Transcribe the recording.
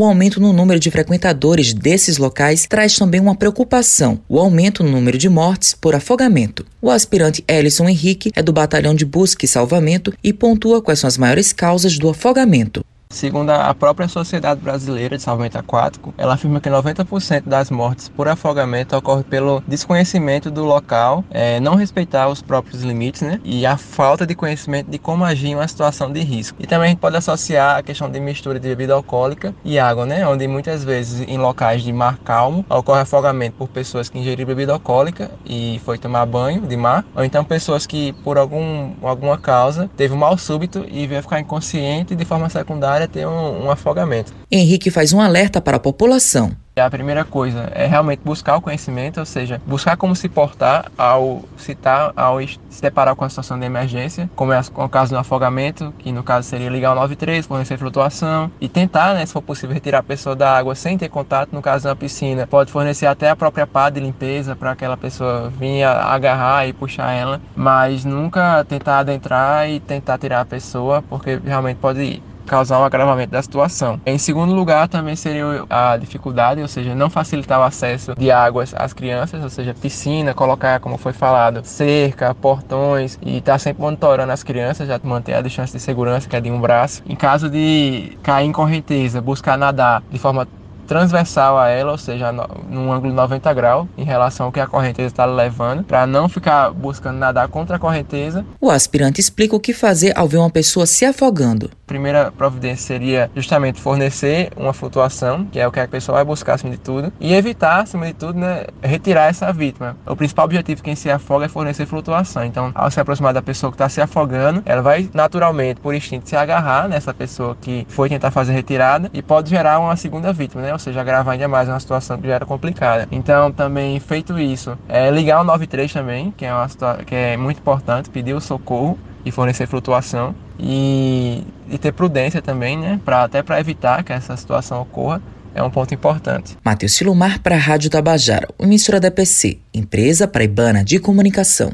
O aumento no número de frequentadores desses locais traz também uma preocupação: o aumento no número de mortes por afogamento. O aspirante Ellison Henrique é do Batalhão de Busca e Salvamento e pontua quais são as maiores causas do afogamento. Segundo a própria Sociedade Brasileira de Salvamento Aquático, ela afirma que 90% das mortes por afogamento ocorre pelo desconhecimento do local, é, não respeitar os próprios limites né, e a falta de conhecimento de como agir em uma situação de risco. E também a gente pode associar a questão de mistura de bebida alcoólica e água, né, onde muitas vezes em locais de mar calmo ocorre afogamento por pessoas que ingeriram bebida alcoólica e foi tomar banho de mar, ou então pessoas que por algum, alguma causa teve um mal súbito e veio ficar inconsciente de forma secundária área ter um, um afogamento. Henrique faz um alerta para a população. A primeira coisa é realmente buscar o conhecimento, ou seja, buscar como se portar ao citar, ao se deparar com a situação de emergência, como é o caso do afogamento, que no caso seria ligar o 93, fornecer flutuação e tentar, né, se for possível, retirar a pessoa da água sem ter contato. No caso de uma piscina, pode fornecer até a própria pá de limpeza para aquela pessoa vir agarrar e puxar ela, mas nunca tentar adentrar e tentar tirar a pessoa, porque realmente pode ir causar um agravamento da situação. Em segundo lugar, também seria a dificuldade, ou seja, não facilitar o acesso de águas às crianças, ou seja, piscina, colocar, como foi falado, cerca, portões e estar tá sempre monitorando as crianças, já manter a distância de segurança, que é de um braço. Em caso de cair em correnteza, buscar nadar de forma transversal a ela, ou seja, num ângulo 90 graus em relação ao que a correnteza está levando, para não ficar buscando nadar contra a correnteza. O aspirante explica o que fazer ao ver uma pessoa se afogando. Primeira providência seria justamente fornecer uma flutuação, que é o que a pessoa vai buscar acima de tudo, e evitar, acima de tudo, né, retirar essa vítima. O principal objetivo de quem se afoga é fornecer flutuação. Então, ao se aproximar da pessoa que está se afogando, ela vai naturalmente, por instinto, se agarrar nessa pessoa que foi tentar fazer retirada e pode gerar uma segunda vítima, né? seja, agravar ainda mais uma situação que já era complicada. Então, também feito isso, é ligar o 93 também, que é, uma que é muito importante, pedir o socorro e fornecer flutuação e, e ter prudência também, né, para até para evitar que essa situação ocorra. É um ponto importante. Matheus Silomar para a Rádio Tabajara, emissora da PC, empresa paraibana de comunicação.